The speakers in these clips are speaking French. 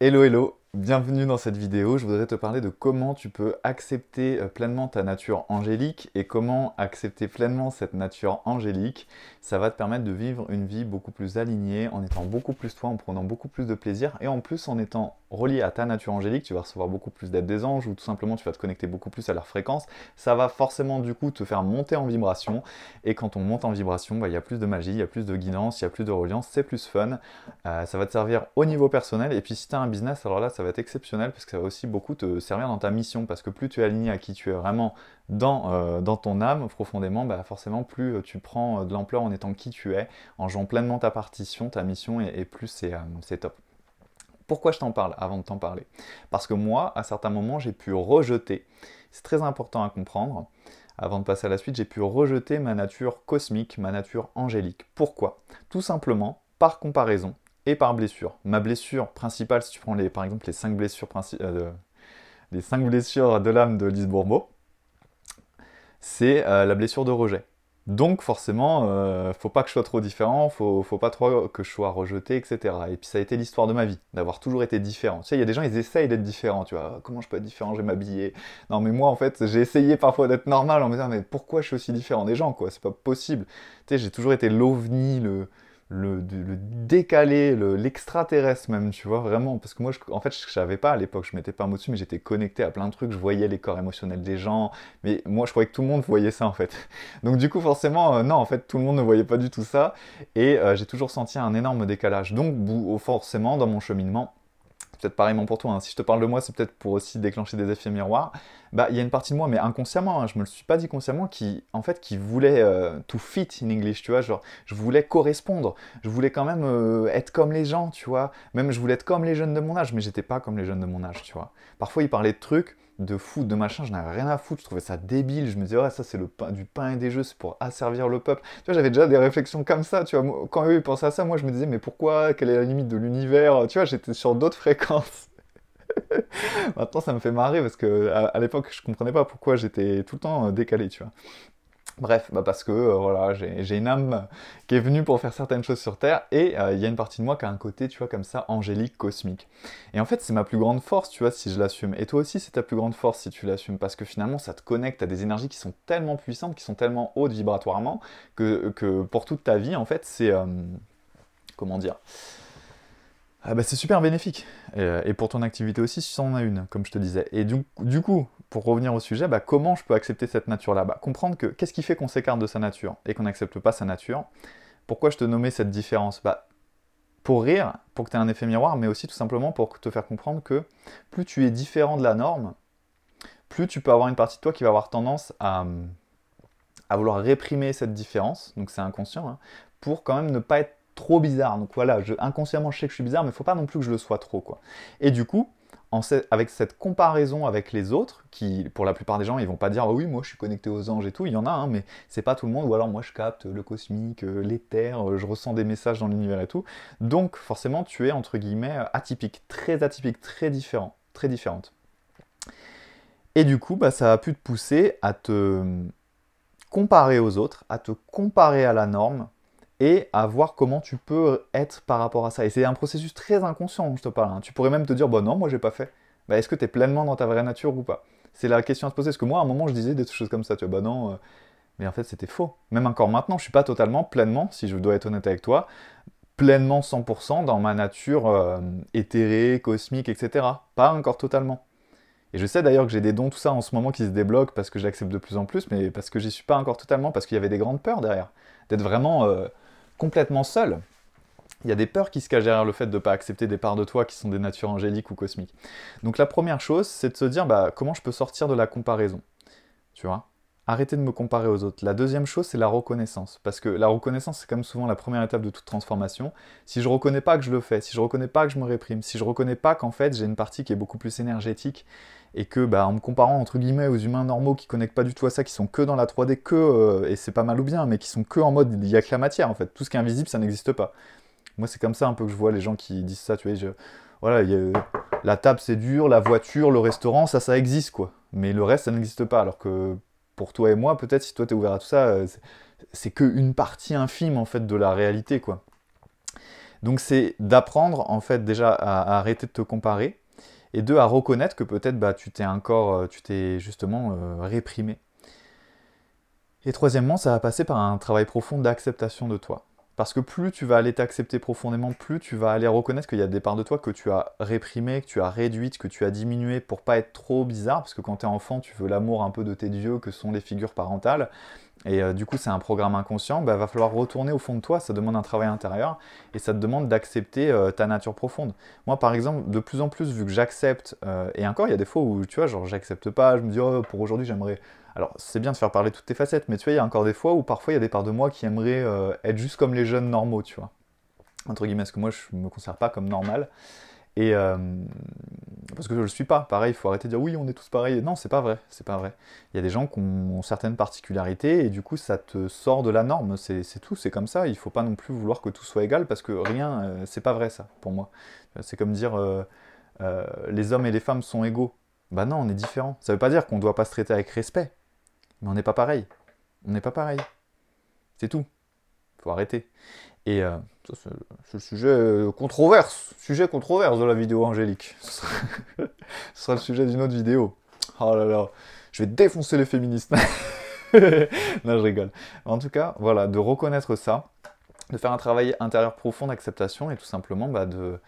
Hello hello, bienvenue dans cette vidéo. Je voudrais te parler de comment tu peux accepter euh, pleinement ta nature angélique et comment accepter pleinement cette nature angélique. Ça va te permettre de vivre une vie beaucoup plus alignée, en étant beaucoup plus toi, en prenant beaucoup plus de plaisir et en plus en étant relié à ta nature angélique, tu vas recevoir beaucoup plus d'aide des anges ou tout simplement tu vas te connecter beaucoup plus à leur fréquence. Ça va forcément du coup te faire monter en vibration et quand on monte en vibration, bah, il y a plus de magie, il y a plus de guidance, il y a plus de reliance, c'est plus fun. Euh, ça va te servir au niveau personnel et puis si tu as un business, alors là ça va être exceptionnel parce que ça va aussi beaucoup te servir dans ta mission parce que plus tu es aligné à qui tu es vraiment dans, euh, ton âme profondément, bah forcément plus euh, tu prends de l'ampleur en étant qui tu es, en jouant pleinement ta partition, ta mission et, et plus c'est top. Pourquoi je t'en parle avant de t'en parler? Parce que moi, à certains moments, j'ai pu rejeter, c'est très important à comprendre, avant de passer à la suite, j'ai pu rejeter ma nature cosmique, ma nature angélique. Pourquoi? Tout simplement par comparaison et par blessure. Ma blessure principale, si tu prends les, par exemple les 5 blessures, euh, cinq blessures de l'âme de Lise Bourbeau, c'est euh, la blessure de rejet. Donc forcément, euh, faut pas que je sois trop différent, faut, faut pas trop que je sois rejeté, etc. Et puis ça a été l'histoire de ma vie, d'avoir toujours été différent. Tu sais, il y a des gens, ils essayent d'être différents, tu vois. Comment je peux être différent, je vais m'habiller. Non mais moi, en fait, j'ai essayé parfois d'être normal en me disant, mais pourquoi je suis aussi différent des gens, quoi? C'est pas possible. Tu sais, j'ai toujours été l'ovni, le le, le décalé, l'extraterrestre même, tu vois, vraiment. Parce que moi, je, en fait, je savais pas à l'époque, je mettais pas un mot dessus, mais j'étais connecté à plein de trucs, je voyais les corps émotionnels des gens, mais moi, je croyais que tout le monde voyait ça, en fait. Donc, du coup, forcément, euh, non, en fait, tout le monde ne voyait pas du tout ça, et euh, j'ai toujours senti un énorme décalage. Donc, forcément, dans mon cheminement, peut-être pareillement pour toi, hein. si je te parle de moi, c'est peut-être pour aussi déclencher des effets miroirs. Bah, il y a une partie de moi, mais inconsciemment, hein, je me le suis pas dit consciemment, qui, en fait, qui voulait euh, to fit in English, tu vois, genre, je voulais correspondre, je voulais quand même euh, être comme les gens, tu vois, même je voulais être comme les jeunes de mon âge, mais j'étais pas comme les jeunes de mon âge, tu vois. Parfois, ils parlaient de trucs, de foot, de machin, je n'avais rien à foutre, je trouvais ça débile, je me disais, ouais, ça c'est le pain, du pain et des jeux, c'est pour asservir le peuple. Tu vois, j'avais déjà des réflexions comme ça, tu vois, quand eux ils pensaient à ça, moi je me disais, mais pourquoi, quelle est la limite de l'univers, tu vois, j'étais sur d'autres fréquences. Maintenant, ça me fait marrer parce que à, l'époque, je comprenais pas pourquoi j'étais tout le temps euh, décalé, tu vois. Bref, bah parce que euh, voilà, j'ai une âme qui est venue pour faire certaines choses sur Terre et euh, il y a une partie de moi qui a un côté, tu vois, comme ça, angélique, cosmique. Et en fait, c'est ma plus grande force, tu vois, si je l'assume. Et toi aussi, c'est ta plus grande force si tu l'assumes parce que finalement, ça te connecte à des énergies qui sont tellement puissantes, qui sont tellement hautes vibratoirement que, pour toute ta vie, en fait, c'est. comment dire ah bah c'est super bénéfique. Euh, et, pour ton activité aussi, si tu en as une, comme je te disais. Et du coup, pour revenir au sujet, bah comment je peux accepter cette nature-là? Bah, Comprendre que qu'est-ce qui fait qu'on s'écarte de sa nature et qu'on n'accepte pas sa nature? Pourquoi je te nommais cette différence? Bah, Pour rire, pour que tu aies un effet miroir, mais aussi tout simplement pour te faire comprendre que plus tu es différent de la norme, plus tu peux avoir une partie de toi qui va avoir tendance à, vouloir réprimer cette différence, donc c'est inconscient, hein, pour quand même ne pas être trop bizarre. Donc voilà, je, inconsciemment, je sais que je suis bizarre, mais il faut pas non plus que je le sois trop, quoi. Et du coup, avec cette comparaison avec les autres, qui pour la plupart des gens, ils vont pas dire oh oui, moi je suis connecté aux anges et tout, il y en a, hein, mais c'est pas tout le monde, ou alors moi je capte le cosmique, euh, l'éther, euh, je ressens des messages dans l'univers et tout. Donc forcément, tu es entre guillemets atypique, très atypique, très différent, très différente. Et du coup, bah, ça a pu te pousser à te comparer aux autres, à te comparer à la norme, et à voir comment tu peux être par rapport à ça. Et c'est un processus très inconscient, je te parle. Hein. Tu pourrais même te dire, bah non, moi j'ai pas fait. Bah, est-ce que tu es pleinement dans ta vraie nature ou pas? C'est la question à se poser. Parce que moi, à un moment, je disais des choses comme ça, tu vois, bah non, euh, mais en fait, c'était faux. Même encore maintenant, je suis pas totalement, pleinement, si je dois être honnête avec toi, pleinement 100% dans ma nature euh, éthérée, cosmique, etc. Pas encore totalement. Et je sais d'ailleurs que j'ai des dons, tout ça en ce moment qui se débloquent parce que j'accepte de plus en plus, mais parce que j'y suis pas encore totalement, parce qu'il y avait des grandes peurs derrière. D'être vraiment euh, complètement seul, il y a des peurs qui se cachent derrière le fait de ne pas accepter des parts de toi qui sont des natures angéliques ou cosmiques. Donc la première chose, c'est de se dire bah, comment je peux sortir de la comparaison. Tu vois? Arrêter de me comparer aux autres. La deuxième chose, c'est la reconnaissance. Parce que la reconnaissance, c'est comme souvent la première étape de toute transformation. Si je ne reconnais pas que je le fais, si je ne reconnais pas que je me réprime, si je ne reconnais pas qu'en fait j'ai une partie qui est beaucoup plus énergétique et que bah, en me comparant entre guillemets aux humains normaux qui connectent pas du tout à ça, qui sont que dans la 3D, que, euh, et c'est pas mal ou bien, mais qui sont que en mode il y a que la matière en fait. Tout ce qui est invisible, ça n'existe pas. Moi, c'est comme ça un peu que je vois les gens qui disent ça, tu vois. Je, voilà, la table c'est dur, la voiture, le restaurant, ça, ça existe quoi. Mais le reste, ça n'existe pas. Alors que pour toi et moi, peut-être si toi t'es ouvert à tout ça, euh, c'est qu'une partie infime en fait de la réalité quoi. Donc c'est d'apprendre en fait déjà à, arrêter de te comparer et deux à reconnaître que peut-être bah, tu t'es encore, euh, tu t'es justement euh, réprimé. Et troisièmement, ça va passer par un travail profond d'acceptation de toi. Parce que plus tu vas aller t'accepter profondément, plus tu vas aller reconnaître qu'il y a des parts de toi que tu as réprimées, que tu as réduites, que tu as diminuées pour pas être trop bizarre. Parce que quand tu es enfant, tu veux l'amour un peu de tes dieux, que sont les figures parentales. Et euh, du coup, c'est un programme inconscient. Il bah, va falloir retourner au fond de toi. Ça demande un travail intérieur. Et ça te demande d'accepter euh, ta nature profonde. Moi, par exemple, de plus en plus, vu que j'accepte, euh, et encore, il y a des fois où, tu vois, genre, j'accepte pas. Je me dis, oh, pour aujourd'hui, j'aimerais alors, c'est bien de faire parler toutes tes facettes, mais tu vois, il y a encore des fois où parfois il y a des parts de moi qui aimeraient être juste comme les jeunes normaux, tu vois. Entre guillemets, parce que moi, je me considère pas comme normal. Et euh, parce que je le suis pas. Pareil, il faut arrêter de dire oui, on est tous pareils. Non, c'est pas vrai. C'est pas vrai. Il y a des gens qui ont certaines particularités et du coup, ça te sort de la norme. C'est tout. C'est comme ça. Il faut pas non plus vouloir que tout soit égal parce que rien, euh, c'est pas vrai ça pour moi. C'est comme dire les hommes et les femmes sont égaux. Bah non, on est différents. Ça veut pas dire qu'on doit pas se traiter avec respect. Mais on n'est pas pareil. On n'est pas pareil. C'est tout. Faut arrêter. Et euh, c'est le sujet euh, controverse, sujet controverse de la vidéo angélique. Ce sera, le sujet d'une autre vidéo. Oh là là, je vais défoncer les féministes. non, je rigole. En tout cas, voilà, de reconnaître ça, de faire un travail intérieur profond d'acceptation et tout simplement bah, de,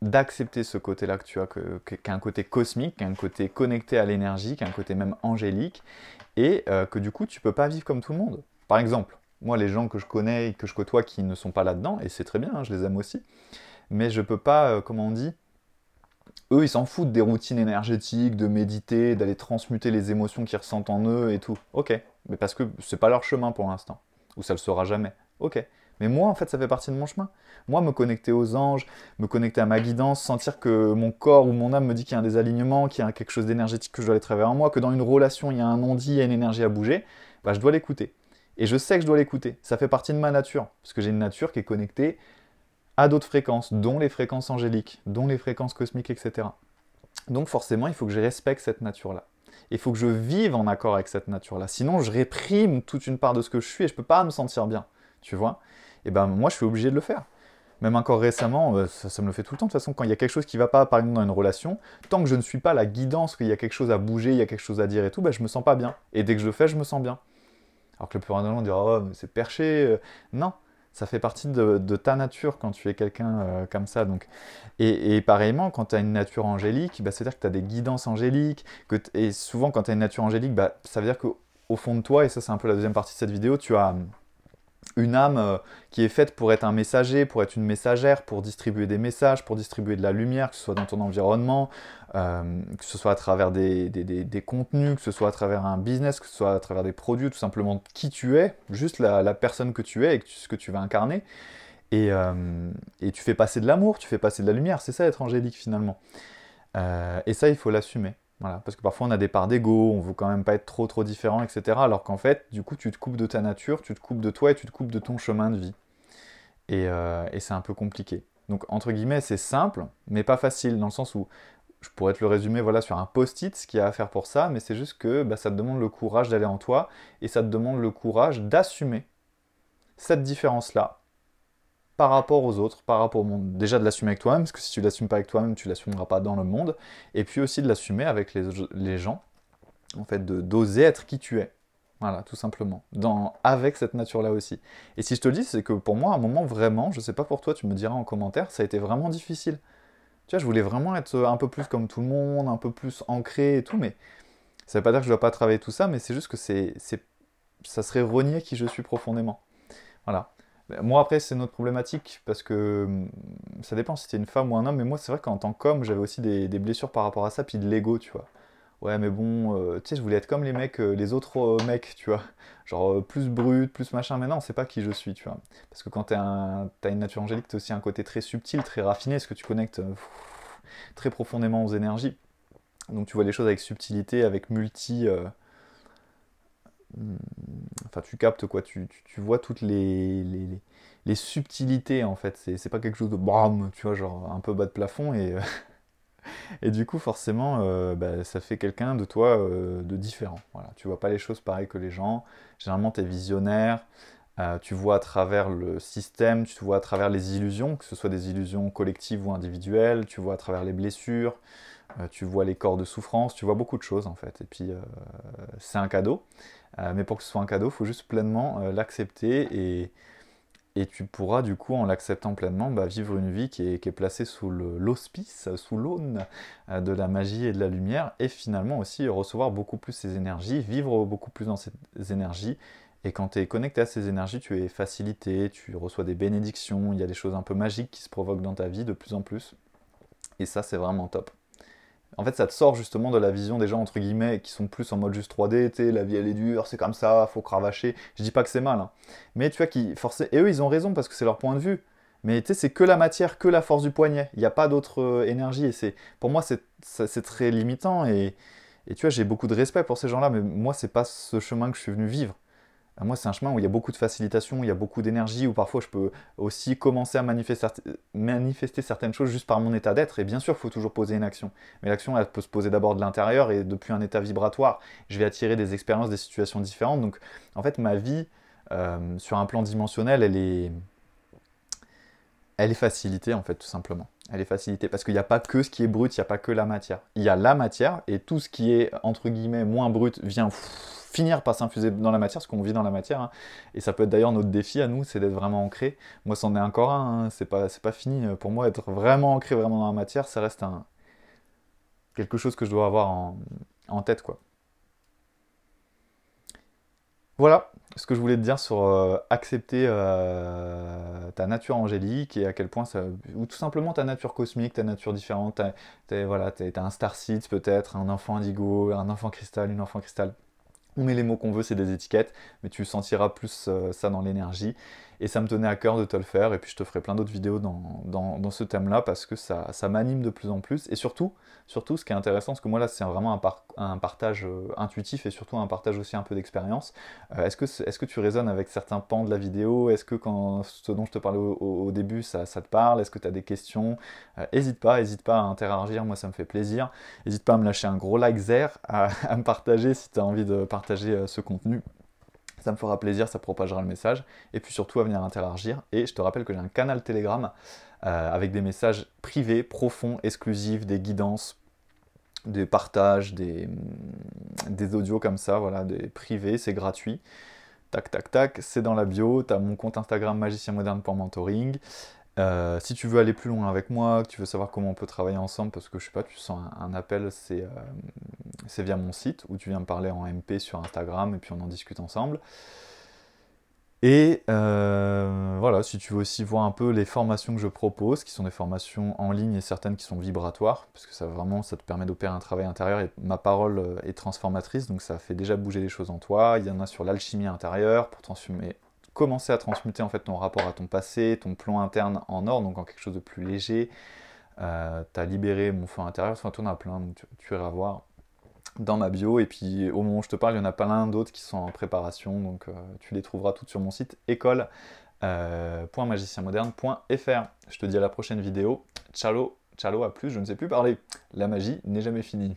d'accepter ce côté-là que tu as, qui a un côté cosmique, qui a un côté connecté à l'énergie, qui a un côté même angélique, et euh, que du coup tu peux pas vivre comme tout le monde. Par exemple, moi les gens que je connais et que je côtoie qui ne sont pas là-dedans, et c'est très bien, hein, je les aime aussi, mais je peux pas, euh, comment on dit, eux ils s'en foutent des routines énergétiques, de méditer, d'aller transmuter les émotions qu'ils ressentent en eux et tout. Ok, mais parce que c'est pas leur chemin pour l'instant, ou ça le sera jamais. Ok, mais moi, en fait, ça fait partie de mon chemin. Moi, me connecter aux anges, me connecter à ma guidance, sentir que mon corps ou mon âme me dit qu'il y a un désalignement, qu'il y a quelque chose d'énergétique que je dois aller travailler en moi, que dans une relation, il y a un non-dit, il y a une énergie à bouger, bah, je dois l'écouter. Et je sais que je dois l'écouter. Ça fait partie de ma nature. Parce que j'ai une nature qui est connectée à d'autres fréquences, dont les fréquences angéliques, dont les fréquences cosmiques, etc. Donc forcément, il faut que je respecte cette nature-là. Il faut que je vive en accord avec cette nature-là. Sinon, je réprime toute une part de ce que je suis et je ne peux pas me sentir bien. Tu vois? Et ben moi je suis obligé de le faire. Même encore récemment, euh, ça, me le fait tout le temps. De toute façon, quand il y a quelque chose qui ne va pas, par exemple dans une relation, tant que je ne suis pas la guidance, qu'il y a quelque chose à bouger, il y a quelque chose à dire et tout, ben, je me sens pas bien. Et dès que je le fais, je me sens bien. Alors que le plus on dira, oh, mais c'est perché. Euh. Non, ça fait partie de, ta nature quand tu es quelqu'un euh, comme ça. Donc. Et, pareillement, quand tu as une nature angélique, bah, c'est-à-dire que tu as des guidances angéliques. Que et souvent, quand tu as une nature angélique, bah, ça veut dire qu'au fond de toi, et ça c'est un peu la deuxième partie de cette vidéo, tu as une âme euh, qui est faite pour être un messager, pour être une messagère, pour distribuer des messages, pour distribuer de la lumière, que ce soit dans ton environnement, euh, que ce soit à travers des, contenus, que ce soit à travers un business, que ce soit à travers des produits, tout simplement qui tu es, juste la, personne que tu es et ce que tu vas incarner. Euh, et, tu fais passer de l'amour, tu fais passer de la lumière, c'est ça être angélique finalement. et ça, il faut l'assumer parce que parfois on a des parts d'ego, on veut quand même pas être trop trop différent, etc. Alors qu'en fait, du coup, tu te coupes de ta nature, tu te coupes de toi et tu te coupes de ton chemin de vie. Et, euh, c'est un peu compliqué. Donc entre guillemets, c'est simple, mais pas facile, dans le sens où je pourrais te le résumer voilà, sur un post-it, ce qu'il y a à faire pour ça, mais c'est juste que bah, ça te demande le courage d'aller en toi, et ça te demande le courage d'assumer cette différence-là, par rapport aux autres, par rapport au monde. Déjà de l'assumer avec toi-même, parce que si tu l'assumes pas avec toi-même, tu l'assumeras pas dans le monde. Et puis aussi de l'assumer avec les, gens, en fait, d'oser être qui tu es. Voilà, tout simplement. Dans, avec cette nature-là aussi. Et si je te le dis, c'est que pour moi, à un moment, vraiment, je sais pas pour toi, tu me diras en commentaire, ça a été vraiment difficile. Tu vois, je voulais vraiment être un peu plus comme tout le monde, un peu plus ancré et tout, mais ça veut pas dire que je dois pas travailler tout ça, mais c'est juste que c'est, ça serait renier qui je suis profondément. Voilà. Moi, après, c'est notre problématique parce que hum, ça dépend si c'était une femme ou un homme, mais moi, c'est vrai qu'en tant qu'homme, j'avais aussi des, blessures par rapport à ça, puis de l'ego, tu vois. Ouais, mais bon, euh, tu sais, je voulais être comme les mecs, euh, les autres euh, mecs, tu vois. Genre plus brut, plus machin, mais non, c'est pas qui je suis, tu vois. Parce que quand t'as une nature angélique, t'as aussi un côté très subtil, très raffiné, parce que tu connectes très profondément aux énergies. Donc tu vois les choses avec subtilité, avec multi enfin tu captes quoi, tu, vois toutes les, subtilités en fait, c'est pas quelque chose de bam, tu vois, genre un peu bas de plafond et, et du coup forcément euh, bah, ça fait quelqu'un de toi euh, de différent. Voilà, tu vois pas les choses pareil que les gens, généralement tu es visionnaire, Euh, tu vois à travers le système, tu vois à travers les illusions, que ce soit des illusions collectives ou individuelles, tu vois à travers les blessures, euh, tu vois les corps de souffrance, tu vois beaucoup de choses en fait. Et puis c'est un cadeau, mais pour que ce soit un cadeau, il faut juste pleinement l'accepter et, tu pourras du coup, en l'acceptant pleinement, bah, vivre une vie qui est, placée sous l'auspice, sous l'aune euh, de la magie et de la lumière, et finalement aussi recevoir beaucoup plus ces énergies, vivre beaucoup plus dans ces énergies. Et quand tu es connecté à ces énergies, tu es facilité, tu reçois des bénédictions, il y a des choses un peu magiques qui se provoquent dans ta vie de plus en plus. Et ça, c'est vraiment top en fait, ça te sort justement de la vision des gens, entre guillemets, qui sont plus en mode juste 3D, tu la vie elle est dure, c'est comme ça, faut cravacher. Je dis pas que c'est mal, hein. mais tu vois, qui forcément. Et eux, ils ont raison parce que c'est leur point de vue. Mais tu sais, c'est que la matière, que la force du poignet. Il n'y a pas d'autre euh, énergie. Et c'est, pour moi, c'est très limitant. Et, et tu vois, j'ai beaucoup de respect pour ces gens-là, mais moi, c'est pas ce chemin que je suis venu vivre. Euh, moi, c'est un chemin où il y a beaucoup de facilitation, où il y a beaucoup d'énergie, où parfois je peux aussi commencer à manifester, certaines choses juste par mon état d'être. Et bien sûr, il faut toujours poser une action. Mais l'action, elle peut se poser d'abord de l'intérieur et depuis un état vibratoire, je vais attirer des expériences, des situations différentes. Donc, en fait, ma vie, euh, sur un plan dimensionnel, elle est, elle est facilitée, en fait, tout simplement. Elle est facilitée parce qu'il n'y a pas que ce qui est brut, il n'y a pas que la matière. Il y a la matière et tout ce qui est, entre guillemets, moins brut vient finir par s'infuser dans la matière, parce qu'on vit dans la matière. Hein. Et ça peut être d'ailleurs notre défi à nous, c'est d'être vraiment ancré. Moi, c'en est encore un, hein. c'est pas, pas fini. Pour moi, être vraiment ancré vraiment dans la matière, ça reste quelque chose que je dois avoir en, tête, quoi. Voilà ce que je voulais te dire sur euh, accepter euh, ta nature angélique et à quel point ça. ou tout simplement ta nature cosmique, ta nature différente. T'as, voilà, un star seed peut-être, un enfant indigo, un enfant cristal, une enfant cristal on met les mots qu'on veut, c'est des étiquettes, mais tu sentiras plus euh, ça dans l'énergie. Et ça me tenait à cœur de te le faire, et puis je te ferai plein d'autres vidéos dans, dans, ce thème-là, parce que ça, ça m'anime de plus en plus. Et surtout, surtout, ce qui est intéressant, parce que moi là, c'est vraiment un, un partage euh, intuitif, et surtout un partage aussi un peu d'expérience. Euh, est-ce que, est, que tu résonnes avec certains pans de la vidéo? Est-ce que quand ce dont je te parlais au, début, ça, ça, te parle? Est-ce que tu as des questions? N'hésite pas, n'hésite pas à interagir, moi ça me fait plaisir. N'hésite pas à me lâcher un gros like zère, à, à me partager si tu as envie de partager ce contenu ça me fera plaisir, ça propagera le message. Et puis surtout à venir interagir. Et je te rappelle que j'ai un canal Telegram euh, avec des messages privés, profonds, exclusifs, des guidances, des partages, des, mm, des audios comme ça, voilà, des privés, c'est gratuit. Tac, tac, tac, c'est dans la bio. Tu as mon compte Instagram magicien. Euh, si tu veux aller plus loin avec moi, que tu veux savoir comment on peut travailler ensemble, parce que je sais pas, tu sens un, appel, euh, c'est via mon site où tu viens me parler en MP sur Instagram et puis on en discute ensemble. Et euh, voilà, si tu veux aussi voir un peu les formations que je propose, qui sont des formations en ligne et certaines qui sont vibratoires, parce que ça vraiment, ça te permet d'opérer un travail intérieur et ma parole est transformatrice, donc ça fait déjà bouger les choses en toi. Il y en a sur l'alchimie intérieure pour transformer commencer à transmuter en fait ton rapport à ton passé, ton plan interne en or, donc en quelque chose de plus léger. Euh, tu as libéré mon feu intérieur, enfin, tu en as plein, donc tu, iras voir dans ma bio. Et puis au moment où je te parle, il y en a plein d'autres qui sont en préparation, donc euh, tu les trouveras toutes sur mon site école.magicienmoderne.fr. Euh, je te dis à la prochaine vidéo. Ciao, ciao, à plus, je ne sais plus parler. La magie n'est jamais finie.